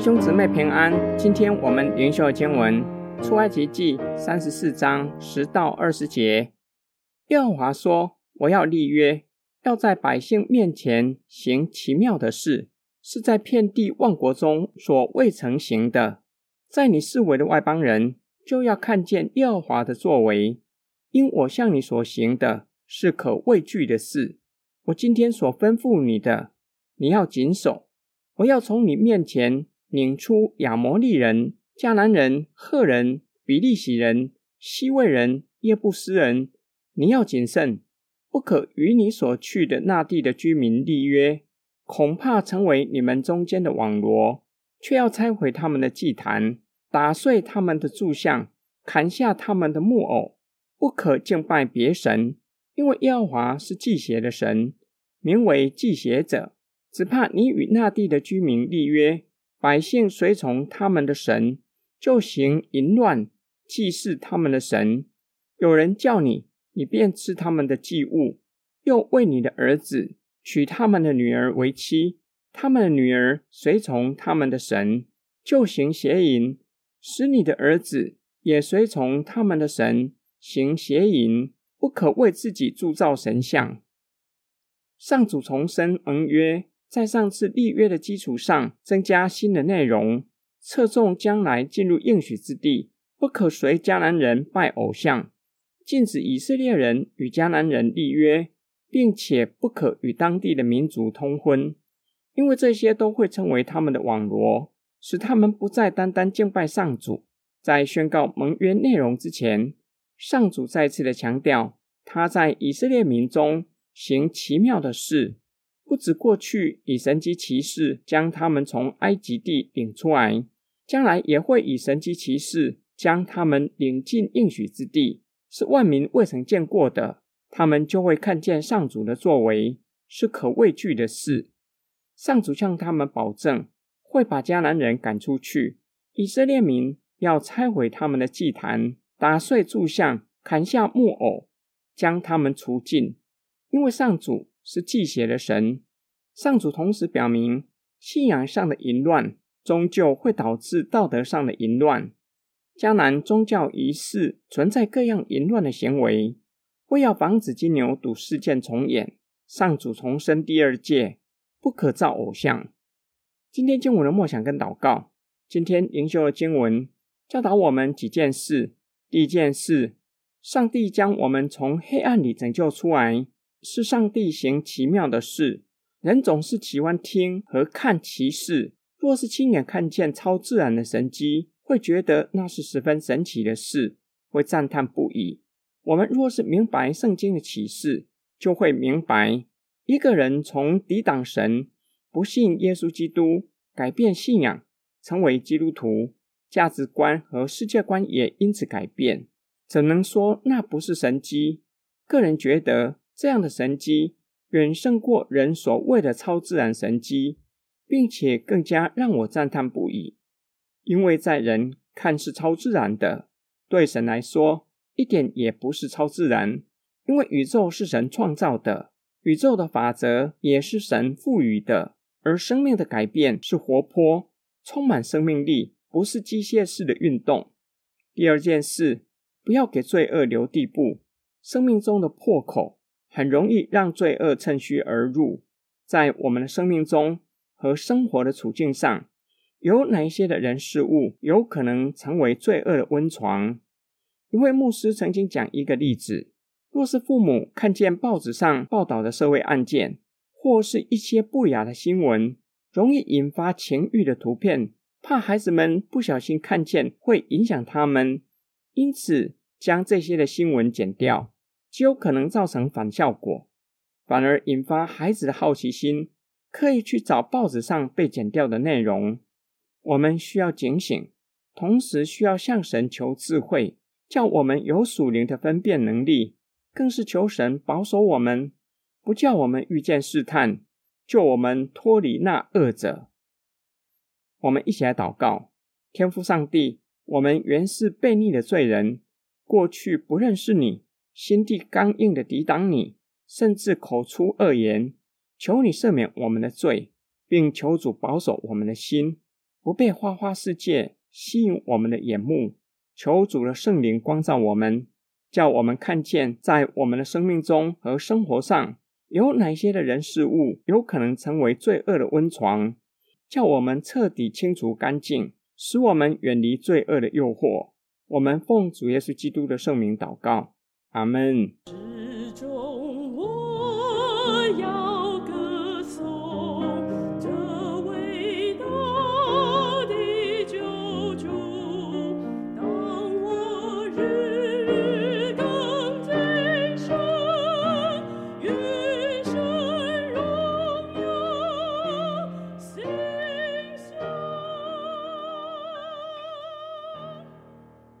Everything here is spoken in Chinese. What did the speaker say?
兄姊妹平安，今天我们灵修的经文出埃及记三十四章十到二十节。耶和华说：“我要立约，要在百姓面前行奇妙的事，是在遍地万国中所未曾行的。在你四围的外邦人就要看见耶和华的作为，因我向你所行的是可畏惧的事。我今天所吩咐你的，你要谨守。”我要从你面前撵出亚摩利人、迦南人、赫人、比利洗人、希未人、耶布斯人。你要谨慎，不可与你所去的那地的居民立约，恐怕成为你们中间的网罗。却要拆毁他们的祭坛，打碎他们的柱像，砍下他们的木偶。不可敬拜别神，因为耶和华是忌邪的神，名为忌邪者。只怕你与那地的居民立约，百姓随从他们的神，就行淫乱，祭祀他们的神。有人叫你，你便吃他们的祭物，又为你的儿子娶他们的女儿为妻。他们的女儿随从他们的神，就行邪淫，使你的儿子也随从他们的神，行邪淫。不可为自己铸造神像。上主重申盟约。在上次立约的基础上，增加新的内容，侧重将来进入应许之地，不可随迦南人拜偶像，禁止以色列人与迦南人立约，并且不可与当地的民族通婚，因为这些都会成为他们的网罗，使他们不再单单敬拜上主。在宣告盟约内容之前，上主再次的强调，他在以色列民中行奇妙的事。不止过去以神迹奇事将他们从埃及地领出来，将来也会以神迹奇事将他们领进应许之地，是万民未曾见过的。他们就会看见上主的作为是可畏惧的事。上主向他们保证，会把迦南人赶出去，以色列民要拆毁他们的祭坛，打碎柱像，砍下木偶，将他们除尽，因为上主。是忌邪的神，上主同时表明，信仰上的淫乱终究会导致道德上的淫乱。迦南宗教仪式存在各样淫乱的行为，为要防止金牛犊事件重演，上主重申第二诫，不可造偶像。今天经文的默想跟祷告，今天灵修的经文教导我们几件事。第一件事，上帝将我们从黑暗里拯救出来。是上帝行奇妙的事，人总是喜欢听和看奇事。若是亲眼看见超自然的神迹，会觉得那是十分神奇的事，会赞叹不已。我们若是明白圣经的启示，就会明白，一个人从抵挡神、不信耶稣基督、改变信仰，成为基督徒，价值观和世界观也因此改变。怎能说那不是神迹？个人觉得。这样的神迹远胜过人所谓的超自然神迹，并且更加让我赞叹不已。因为在人看是超自然的，对神来说一点也不是超自然。因为宇宙是神创造的，宇宙的法则也是神赋予的，而生命的改变是活泼、充满生命力，不是机械式的运动。第二件事，不要给罪恶留地步，生命中的破口。很容易让罪恶趁虚而入，在我们的生命中和生活的处境上，有哪一些的人事物有可能成为罪恶的温床？一位牧师曾经讲一个例子：若是父母看见报纸上报道的社会案件，或是一些不雅的新闻，容易引发情欲的图片，怕孩子们不小心看见会影响他们，因此将这些的新闻剪掉。极有可能造成反效果，反而引发孩子的好奇心，刻意去找报纸上被剪掉的内容。我们需要警醒，同时需要向神求智慧，叫我们有属灵的分辨能力，更是求神保守我们，不叫我们遇见试探，救我们脱离那恶者。我们一起来祷告：天父上帝，我们原是悖逆的罪人，过去不认识你。心地刚硬的抵挡你，甚至口出恶言，求你赦免我们的罪，并求主保守我们的心，不被花花世界吸引我们的眼目。求主的圣灵光照我们，叫我们看见在我们的生命中和生活上有哪些的人事物有可能成为罪恶的温床，叫我们彻底清除干净，使我们远离罪恶的诱惑。我们奉主耶稣基督的圣名祷告，阿门。